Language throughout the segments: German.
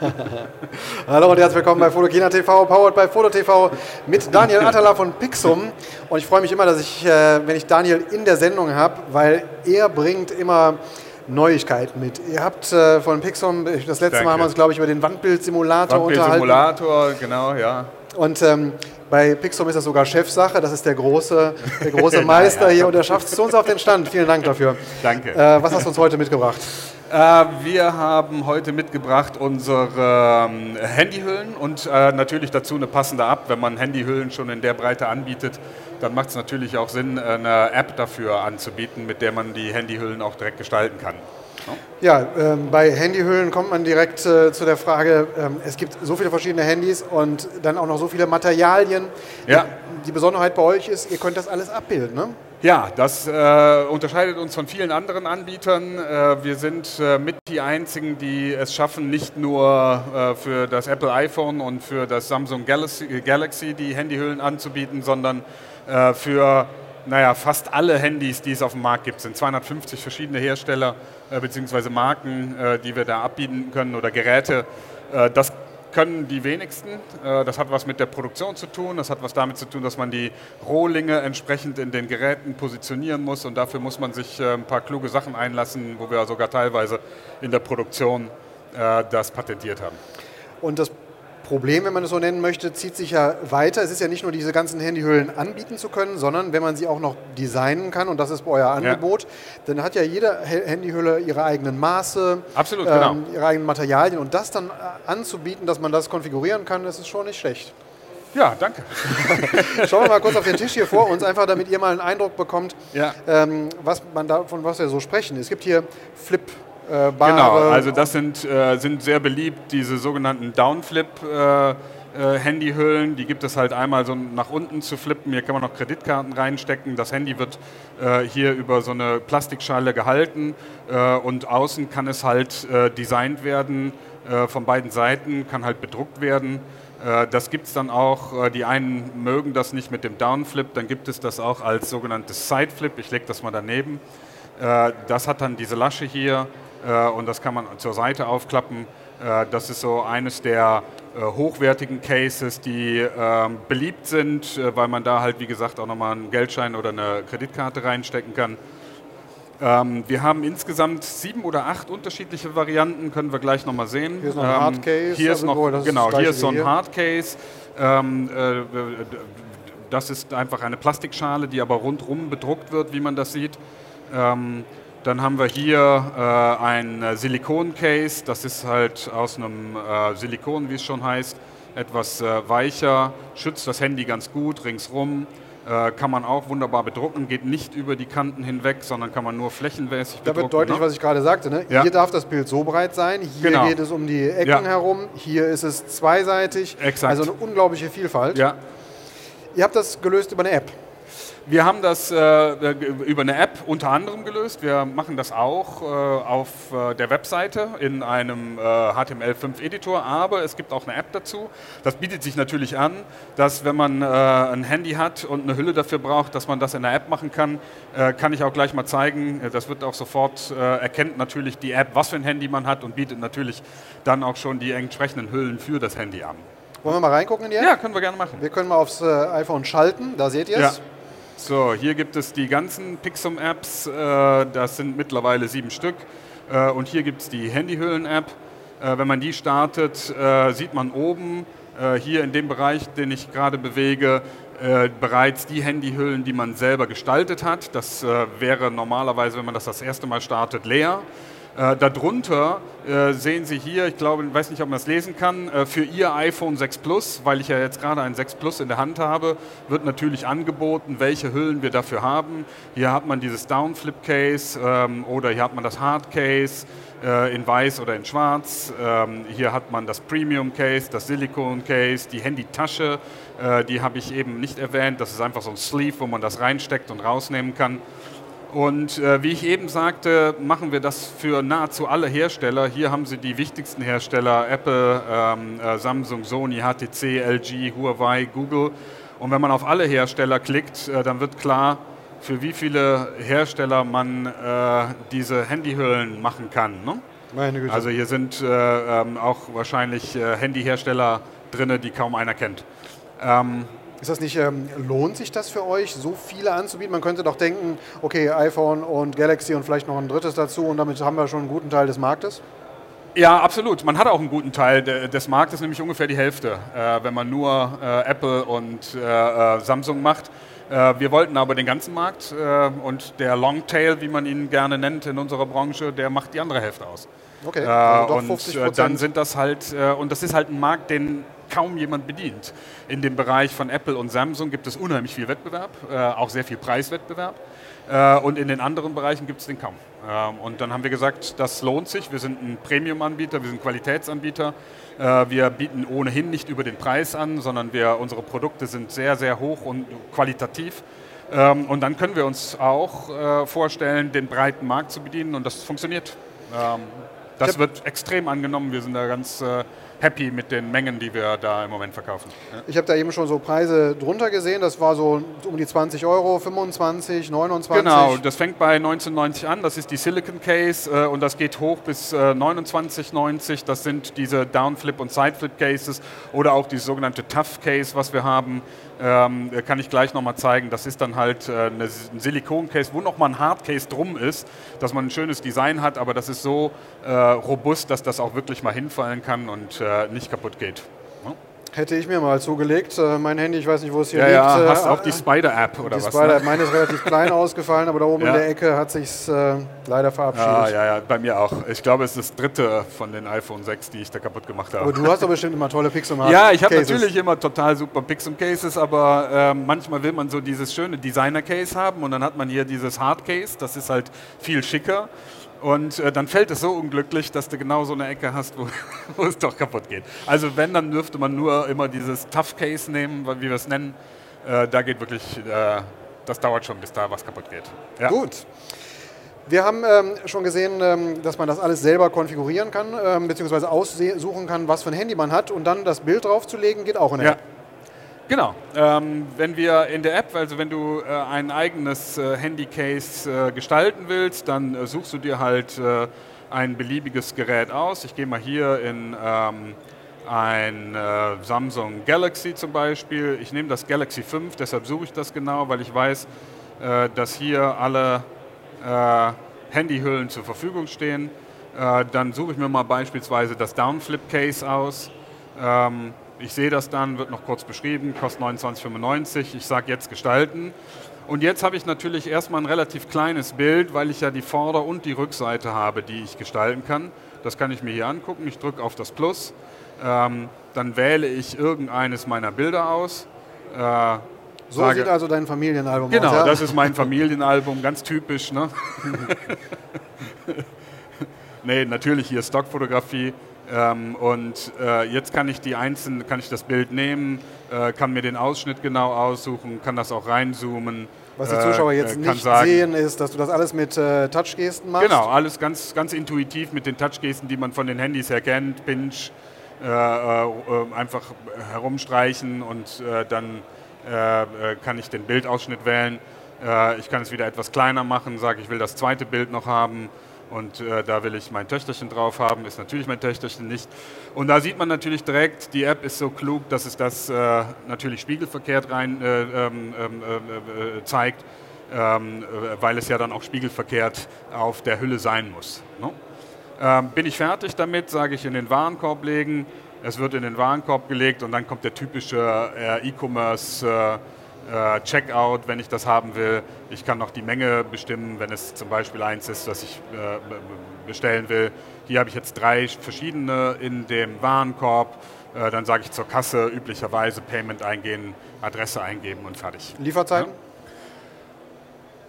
Hallo und herzlich willkommen bei Fotokina TV, powered by Foto TV mit Daniel Atala von Pixum. Und ich freue mich immer, dass ich, äh, wenn ich Daniel in der Sendung habe, weil er bringt immer Neuigkeiten mit. Ihr habt äh, von Pixum, das letzte Danke. Mal haben wir uns, glaube ich, über den Wandbildsimulator unterhalten. Wandbildsimulator, genau, ja. Und ähm, bei Pixum ist das sogar Chefsache. Das ist der große, der große Meister hier und der schafft es zu uns auf den Stand. Vielen Dank dafür. Danke. Äh, was hast du uns heute mitgebracht? Äh, wir haben heute mitgebracht unsere ähm, Handyhüllen und äh, natürlich dazu eine passende App. Wenn man Handyhüllen schon in der Breite anbietet, dann macht es natürlich auch Sinn, eine App dafür anzubieten, mit der man die Handyhüllen auch direkt gestalten kann. Ja, ähm, bei Handyhüllen kommt man direkt äh, zu der Frage, ähm, es gibt so viele verschiedene Handys und dann auch noch so viele Materialien. Ja. Die Besonderheit bei euch ist, ihr könnt das alles abbilden, ne? Ja, das äh, unterscheidet uns von vielen anderen Anbietern. Äh, wir sind äh, mit die einzigen, die es schaffen, nicht nur äh, für das Apple iPhone und für das Samsung Galaxy, Galaxy die Handyhüllen anzubieten, sondern äh, für naja, fast alle Handys, die es auf dem Markt gibt. Sind 250 verschiedene Hersteller äh, bzw. Marken, äh, die wir da abbieten können oder Geräte. Äh, das können die wenigsten. Äh, Das hat was mit der Produktion zu tun. Das hat was damit zu tun, dass man die Rohlinge entsprechend in den Geräten positionieren muss. Und dafür muss man sich äh, ein paar kluge Sachen einlassen, wo wir sogar teilweise in der Produktion äh, das patentiert haben. Und das Problem, wenn man es so nennen möchte, zieht sich ja weiter. Es ist ja nicht nur diese ganzen Handyhüllen anbieten zu können, sondern wenn man sie auch noch designen kann, und das ist euer Angebot, dann hat ja jede Handyhülle ihre eigenen Maße, Absolut, genau. ihre eigenen Materialien. Und das dann äh, anzubieten, dass man das konfigurieren kann, das ist schon nicht schlecht. Ja, danke. Schauen wir mal kurz auf den Tisch hier vor uns, einfach damit ihr mal einen Eindruck bekommt, Ja. ähm, was man da, von was wir so sprechen. Es gibt hier Flip. Äh, Genau, also das sind, äh, sind sehr beliebt, diese sogenannten Downflip-Handyhüllen. die gibt es halt einmal so nach unten zu flippen. Hier kann man noch Kreditkarten reinstecken. Das Handy wird äh, hier über so eine Plastikschale gehalten äh, und außen kann es halt äh, designt werden äh, von beiden Seiten, kann halt bedruckt werden. Äh, Das gibt es dann auch, äh, die einen mögen das nicht mit dem Downflip, dann gibt es das auch als sogenanntes Sideflip. Ich lege das mal daneben. Äh, Das hat dann diese Lasche hier äh, und das kann man zur Seite aufklappen. Äh, Das ist so eines der äh, hochwertigen Cases, die ähm, beliebt sind, äh, weil man da halt, wie gesagt, auch nochmal einen Geldschein oder eine Kreditkarte reinstecken kann. Ähm, Wir haben insgesamt sieben oder acht unterschiedliche Varianten, können wir gleich nochmal sehen. Hier ist noch ein Ähm, Hardcase, Hier ist also noch, genau, hier ist so ein hier. Hardcase. Ähm, äh, das ist einfach eine Plastikschale, die aber rundrum bedruckt wird, wie man das sieht. Dann haben wir hier äh, ein äh, Silikon-Case. Das ist halt aus einem äh, Silikon, wie es schon heißt, etwas äh, weicher, schützt das Handy ganz gut ringsrum. Äh, kann man auch wunderbar bedrucken, geht nicht über die Kanten hinweg, sondern kann man nur flächenmäßig Da bedrucken. wird deutlich, ne? was ich gerade sagte. Ne? Ja. Hier darf das Bild so breit sein, hier Genau. geht es um die Ecken Ja. herum, hier ist es zweiseitig. Exakt. Also eine unglaubliche Vielfalt. Ja, Ihr habt das gelöst über eine App. Wir haben das äh, über eine App unter anderem gelöst. Wir machen das auch äh, auf äh, der Webseite in einem äh, HTML5-Editor, aber es gibt auch eine App dazu. Das bietet sich natürlich an, dass wenn man äh, ein Handy hat und eine Hülle dafür braucht, dass man das in der App machen kann. Äh, kann ich auch gleich mal zeigen. Äh, Das wird auch sofort, äh, erkennt natürlich die App, was für ein Handy man hat und bietet natürlich dann auch schon die entsprechenden Hüllen für das Handy an. Wollen wir mal reingucken in die App? Ja, können wir gerne machen. Wir können mal aufs äh, iPhone schalten, da seht ihr es. Ja. So, hier gibt es die ganzen Pixum-Apps, äh, das sind mittlerweile sieben Stück. Äh, und hier gibt es die Handyhüllen-App. Äh, wenn man die startet, sieht man oben, hier in dem Bereich, den ich gerade bewege, bereits die Handyhüllen, die man selber gestaltet hat. Das wäre normalerweise, wenn man das das erste Mal startet, leer. Äh, darunter äh, sehen Sie hier, ich glaube, ich weiß nicht, ob man das lesen kann, äh, für Ihr iPhone 6 Plus, weil ich ja jetzt gerade ein 6 Plus in der Hand habe, wird natürlich angeboten, welche Hüllen wir dafür haben. Hier hat man dieses Downflip Case ähm, oder hier hat man das Hard Case in weiß oder in schwarz. Ähm, hier hat man das Premium Case, das Silikon Case, die Handytasche, die habe ich eben nicht erwähnt. Das ist einfach so ein Sleeve, wo man das reinsteckt und rausnehmen kann. Und äh, wie ich eben sagte, machen wir das für nahezu alle Hersteller. Hier haben Sie die wichtigsten Hersteller, Apple, ähm, äh, Samsung, Sony, HTC, LG, Huawei, Google. Und wenn man auf alle Hersteller klickt, äh, dann wird klar, für wie viele Hersteller man äh, diese Handyhüllen machen kann. Ne? Meine Güte. Also hier sind äh, ähm, auch wahrscheinlich äh, Handyhersteller drin, die kaum einer kennt. Ähm, ist das nicht, ähm, lohnt sich das für euch, so viele anzubieten? Man könnte doch denken, okay, iPhone und Galaxy und vielleicht noch ein drittes dazu und damit haben wir schon einen guten Teil des Marktes. Ja, absolut. Man hat auch einen guten Teil des Marktes, nämlich ungefähr die Hälfte, äh, wenn man nur äh, Apple und äh, äh Samsung macht. Äh, wir wollten aber den ganzen Markt äh, und der Longtail, wie man ihn gerne nennt in unserer Branche, der macht die andere Hälfte aus. Okay, also und dann sind das halt, und das ist halt ein Markt, den kaum jemand bedient. In dem Bereich von Apple und Samsung gibt es unheimlich viel Wettbewerb, äh, auch sehr viel Preiswettbewerb. Äh, und in den anderen Bereichen gibt es den kaum. Ähm, und dann haben wir gesagt, das lohnt sich. Wir sind ein Premium-Anbieter, wir sind Qualitätsanbieter. Äh, wir bieten ohnehin nicht über den Preis an, sondern wir, unsere Produkte sind sehr, sehr hoch und qualitativ. Ähm, und dann können wir uns auch vorstellen, den breiten Markt zu bedienen und das funktioniert. Ähm, das wird extrem angenommen. Wir sind da ganz happy mit den Mengen, die wir da im Moment verkaufen. Ja. Ich habe da eben schon so Preise drunter gesehen. Das war so um die 20 Euro, 25, 29. Genau, das fängt bei 19,90 an. Das ist die Silicon Case äh, und das geht hoch bis äh, 29,90. Das sind diese Downflip und Sideflip Cases oder auch die sogenannte Tough Case, was wir haben. Ähm, kann ich gleich nochmal zeigen. Das ist dann halt äh, eine, ein Silikon-Case, wo nochmal ein Hard-Case drum ist, dass man ein schönes Design hat, aber das ist so äh, robust, dass das auch wirklich mal hinfallen kann und äh, nicht kaputt geht. Hätte ich mir mal zugelegt. Äh, mein Handy, ich weiß nicht, wo es hier ja, liegt. Ja, äh, hast auch die Spider-App oder die was? Spider ne? Meine ist relativ klein ausgefallen, aber da oben ja. in der Ecke hat sich äh, leider verabschiedet. Ja, ja, ja, bei mir auch. Ich glaube, es ist das dritte von den iPhone 6, die ich da kaputt gemacht habe. Aber du hast doch bestimmt immer tolle Pixum Ja, ich habe natürlich immer total super Pixum Cases, aber äh, manchmal will man so dieses schöne Designer Case haben und dann hat man hier dieses Hard Case, das ist halt viel schicker. Und äh, dann fällt es so unglücklich, dass du genau so eine Ecke hast, wo, wo, es doch kaputt geht. Also wenn, dann dürfte man nur immer dieses Tough Case nehmen, wie wir es nennen. Äh, da geht wirklich, äh, das dauert schon, bis da was kaputt geht. Ja. Gut. Wir haben ähm, schon gesehen, ähm, dass man das alles selber konfigurieren kann, ähm, beziehungsweise aussuchen kann, was für ein Handy man hat und dann das Bild draufzulegen, geht auch in der ja. App. Genau. Ähm, wenn wir in der App, also wenn du äh, ein eigenes äh, Handycase äh, gestalten willst, dann äh, suchst du dir halt äh, ein beliebiges Gerät aus. Ich gehe mal hier in ähm, ein äh, Samsung Galaxy zum Beispiel. Ich nehme das Galaxy 5, deshalb suche ich das genau, weil ich weiß, dass hier alle Handyhüllen zur Verfügung stehen. dann suche ich mir mal beispielsweise das Downflip Case aus. Ähm, ich sehe das dann, wird noch kurz beschrieben, kostet 29,95. Ich sage jetzt gestalten. Und jetzt habe ich natürlich erstmal ein relativ kleines Bild, weil ich ja die Vorder- und die Rückseite habe, die ich gestalten kann. Das kann ich mir hier angucken. Ich drücke auf das Plus. Ähm, dann wähle ich irgendeines meiner Bilder aus. Äh, so sage, sieht also dein Familienalbum genau, aus. Genau, ja? das ist mein Familienalbum, ganz typisch. Ne? nee, natürlich hier Stockfotografie. Ähm, und äh, jetzt kann ich die einzelnen, kann ich das Bild nehmen, äh, kann mir den Ausschnitt genau aussuchen, kann das auch reinzoomen. Was die Zuschauer jetzt äh, nicht sagen, sehen, ist, dass du das alles mit äh, Touchgesten machst. Genau, alles ganz, ganz intuitiv mit den Touchgesten, die man von den Handys her kennt. Pinch, äh, äh, einfach herumstreichen und dann kann ich den Bildausschnitt wählen. ich kann es wieder etwas kleiner machen, sage ich will das zweite Bild noch haben und äh, da will ich mein Töchterchen drauf haben, ist natürlich mein Töchterchen nicht. Und da sieht man natürlich direkt, die App ist so klug, dass es das äh, natürlich spiegelverkehrt rein äh, ähm, ähm äh, äh, zeigt, ähm, äh, weil es ja dann auch spiegelverkehrt auf der Hülle sein muss. Ne? Bin ich fertig damit, sage ich in den Warenkorb legen. Es wird in den Warenkorb gelegt und dann kommt der typische E-Commerce äh, Checkout, wenn ich das haben will. Ich kann noch die Menge bestimmen, wenn es zum Beispiel eins ist, das ich äh, bestellen will. Hier habe ich jetzt drei verschiedene in dem Warenkorb. Äh, dann sage ich zur Kasse üblicherweise Payment eingehen, Adresse eingeben und fertig. Lieferzeiten? Ja?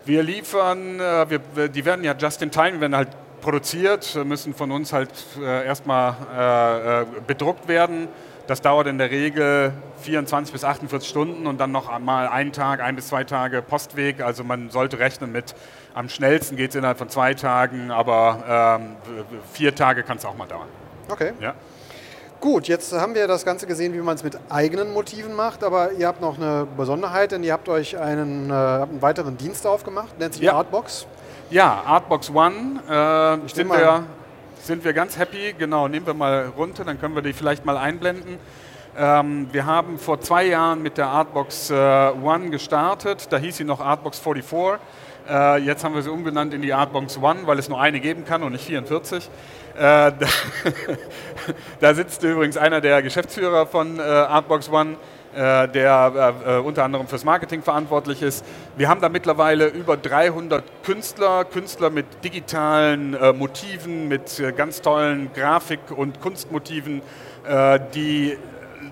Wir liefern, äh, wir, die werden ja just in time, werden halt produziert, müssen von uns halt äh, erstmal bedruckt werden. Das dauert in der Regel 24 bis 48 Stunden und dann noch mal einen Tag, ein bis zwei Tage Postweg. Also man sollte rechnen mit, am schnellsten geht es innerhalb von zwei Tagen, aber ähm, vier Tage kann es auch mal dauern. Okay. Ja. Gut, jetzt haben wir das Ganze gesehen, wie man es mit eigenen Motiven macht, aber ihr habt noch eine Besonderheit, denn ihr habt euch einen, äh, einen weiteren Dienst aufgemacht, nennt sich ja. Artbox. Ja, Artbox One. Äh, ich sind wir sind wir ganz happy. Genau, nehmen wir mal runter, dann können wir die vielleicht mal einblenden. Ähm, wir haben vor zwei Jahren mit der Artbox äh, One gestartet. Da hieß sie noch Artbox 44. Äh, jetzt haben wir sie umbenannt in die Artbox One, weil es nur eine geben kann und nicht 44. Äh, da, da, sitzt übrigens einer der Geschäftsführer von äh, Artbox One, der äh, unter anderem fürs Marketing verantwortlich ist. Wir haben da mittlerweile über 300 Künstler, Künstler mit digitalen Motiven, mit ganz tollen Grafik- und Kunstmotiven, die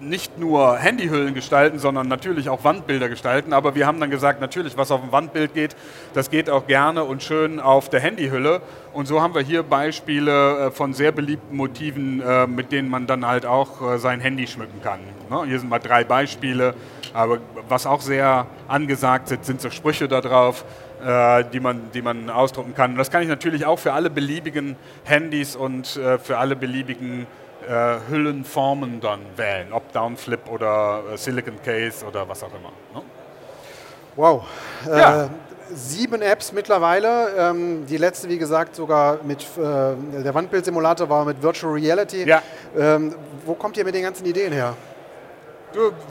nicht nur Handyhüllen gestalten, sondern natürlich auch Wandbilder gestalten. Aber wir haben dann gesagt, natürlich, was auf dem Wandbild geht, das geht auch gerne und schön auf der Handyhülle. Und so haben wir hier Beispiele äh, von sehr beliebten Motiven, äh, mit denen man dann halt auch äh, sein Handy schmücken kann. Ne, hier sind mal drei Beispiele. Aber was auch sehr angesagt ist, sind so Sprüche da drauf, die man, die man ausdrucken kann. Und das kann ich natürlich auch für alle beliebigen Handys und für alle beliebigen äh, Hüllenformen dann wählen, ob Downflip oder äh, Silicon Case oder was auch immer. Ne? Wow. Ja. Äh, sieben Apps mittlerweile. Ähm, die letzte, wie gesagt, sogar mit äh, der Wandbildsimulator war mit Virtual Reality. Ja. Ähm, wo kommt ihr mit den ganzen Ideen her?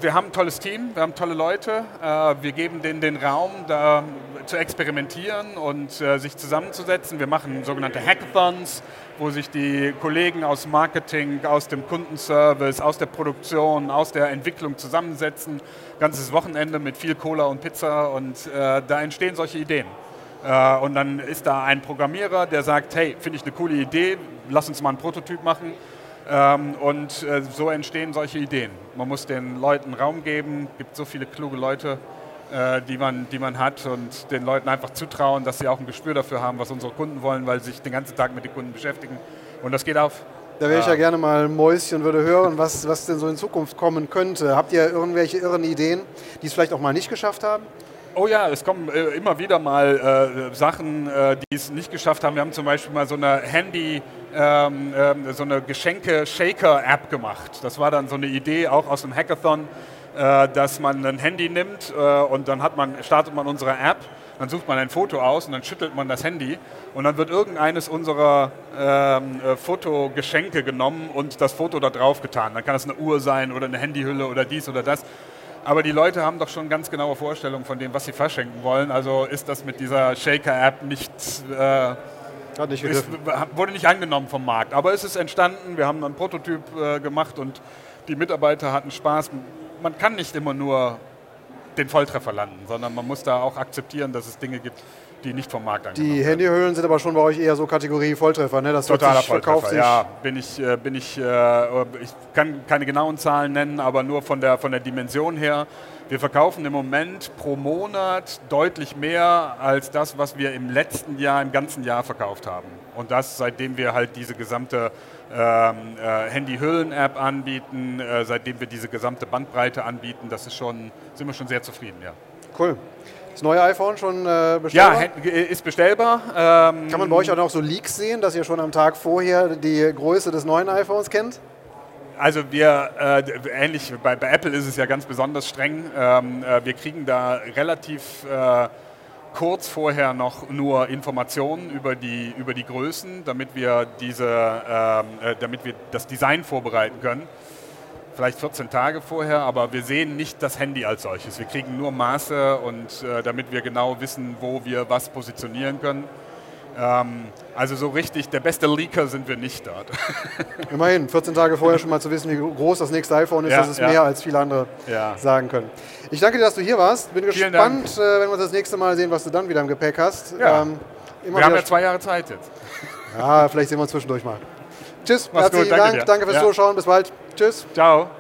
Wir haben ein tolles Team, wir haben tolle Leute. Äh, wir geben denen den Raum, da zu experimentieren und äh, sich zusammenzusetzen. Wir machen sogenannte Hackathons, wo sich die Kollegen aus Marketing, aus dem Kundenservice, aus der Produktion, aus der Entwicklung zusammensetzen. Ganzes Wochenende mit viel Cola und Pizza und äh, da entstehen solche Ideen. und dann ist da ein Programmierer, der sagt, hey, finde ich eine coole Idee, lass uns mal einen Prototyp machen ähm, und äh, so entstehen solche Ideen. Man muss den Leuten Raum geben, gibt so viele kluge Leute, äh, die, man, die man hat und den Leuten einfach zutrauen, dass sie auch ein Gespür dafür haben, was unsere Kunden wollen, weil sie sich den ganzen Tag mit den Kunden beschäftigen. Und das geht auf. Da wäre ich ja gerne mal Mäuschen, würde hören, was, was denn so in Zukunft kommen könnte. Habt ihr irgendwelche irren Ideen, die es vielleicht auch mal nicht geschafft haben? Oh ja, es kommen äh, immer wieder mal äh, Sachen, äh, die es nicht geschafft haben. Wir haben zum Beispiel mal so eine Handy, ähm, ähm, so eine Geschenke-Shaker-App gemacht. Das war dann so eine Idee auch aus dem Hackathon, äh, dass man ein Handy nimmt äh, und dann man, startet man unsere App, dann sucht man ein Foto aus und dann schüttelt man das Handy und dann wird irgendeines unserer ähm, äh, Fotogeschenke genommen und das Foto da drauf getan. Dann kann es eine Uhr sein oder eine Handyhülle oder dies oder das. Aber die Leute haben doch schon ganz genaue Vorstellungen von dem, was sie verschenken wollen. Also ist das mit dieser Shaker-App nicht, äh, nicht ist, wurde nicht angenommen vom Markt. Aber es ist entstanden, wir haben einen Prototyp äh, gemacht und die Mitarbeiter hatten Spaß. Man kann nicht immer nur den Volltreffer landen, sondern man muss da auch akzeptieren, dass es Dinge gibt, die nicht vom Markt angenommen Die Handyhüllen sind aber schon bei euch eher so Kategorie Volltreffer, ne? Das Totaler Volltreffer, ja. Bin ich, äh, bin ich, äh, ich kann keine genauen Zahlen nennen, aber nur von der, von der Dimension her. Wir verkaufen im Moment pro Monat deutlich mehr als das, was wir im letzten Jahr, im ganzen Jahr verkauft haben. Und das, seitdem wir halt diese gesamte ähm, äh, Handy-Hüllen-App anbieten, äh, seitdem wir diese gesamte Bandbreite anbieten, das ist schon, sind wir schon sehr zufrieden, ja. Cool. Das neue iPhone schon äh, bestellbar? Ja, ist bestellbar. Ähm Kann man bei euch auch noch so Leaks sehen, dass ihr schon am Tag vorher die Größe des neuen iPhones kennt? Also wir, äh, ähnlich bei, bei, Apple ist es ja ganz besonders streng. Ähm, äh, wir kriegen da relativ äh, kurz vorher noch nur Informationen über die, über die Größen, damit wir, diese, ähm, äh, damit wir das Design vorbereiten können vielleicht 14 Tage vorher, aber wir sehen nicht das Handy als solches. Wir kriegen nur Maße und äh, damit wir genau wissen, wo wir was positionieren können. Ähm, also so richtig, der beste Leaker sind wir nicht dort. Immerhin, 14 Tage vorher schon mal zu wissen, wie groß das nächste iPhone ist, ja, das ist ja. mehr als viele andere ja. sagen können. Ich danke dir, dass du hier warst. Bin Vielen gespannt, äh, wenn wir uns das nächste Mal sehen, was du dann wieder im Gepäck hast. Ähm, wir haben ja zwei Jahre Zeit jetzt. Ja, vielleicht sehen wir uns zwischendurch mal. Tschüss, Mach's herzlichen gut, danke Dank, dir. danke fürs. Zuschauen, bis bald. Tschüss. Ciao.